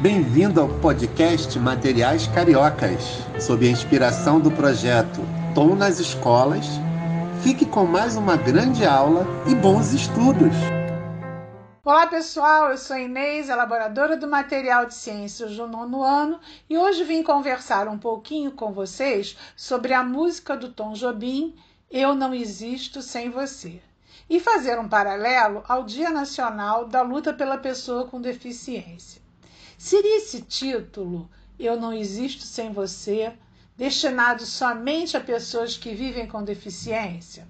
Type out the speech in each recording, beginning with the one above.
Bem-vindo ao podcast Materiais Cariocas, sob a inspiração do projeto Tom nas Escolas. Fique com mais uma grande aula e bons estudos! Olá pessoal, eu sou Inês, elaboradora do material de ciências do nono ano, e hoje vim conversar um pouquinho com vocês sobre a música do Tom Jobim, Eu Não Existo Sem Você, e fazer um paralelo ao Dia Nacional da Luta pela Pessoa com Deficiência. Seria esse título, Eu Não Existo Sem Você, destinado somente a pessoas que vivem com deficiência?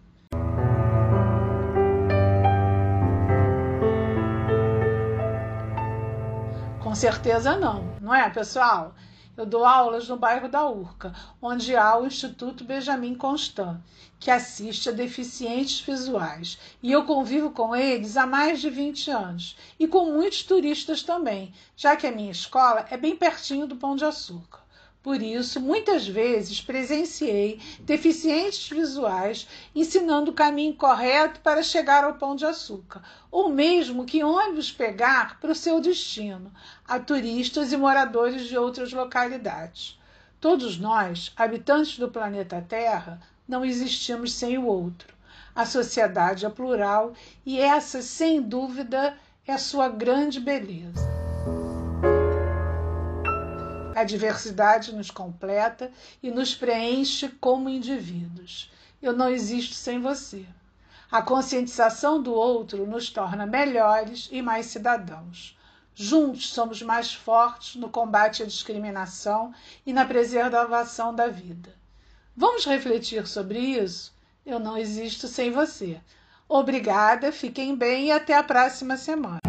Com certeza não, não é, pessoal? Eu dou aulas no bairro da Urca, onde há o Instituto Benjamin Constant, que assiste a deficientes visuais. E eu convivo com eles há mais de 20 anos. E com muitos turistas também, já que a minha escola é bem pertinho do Pão de Açúcar. Por isso, muitas vezes presenciei deficientes visuais ensinando o caminho correto para chegar ao pão de açúcar, ou mesmo que ônibus pegar para o seu destino, a turistas e moradores de outras localidades. Todos nós, habitantes do planeta Terra, não existimos sem o outro. A sociedade é plural e essa, sem dúvida, é a sua grande beleza. A diversidade nos completa e nos preenche como indivíduos. Eu não existo sem você. A conscientização do outro nos torna melhores e mais cidadãos. Juntos somos mais fortes no combate à discriminação e na preservação da vida. Vamos refletir sobre isso? Eu não existo sem você. Obrigada, fiquem bem e até a próxima semana.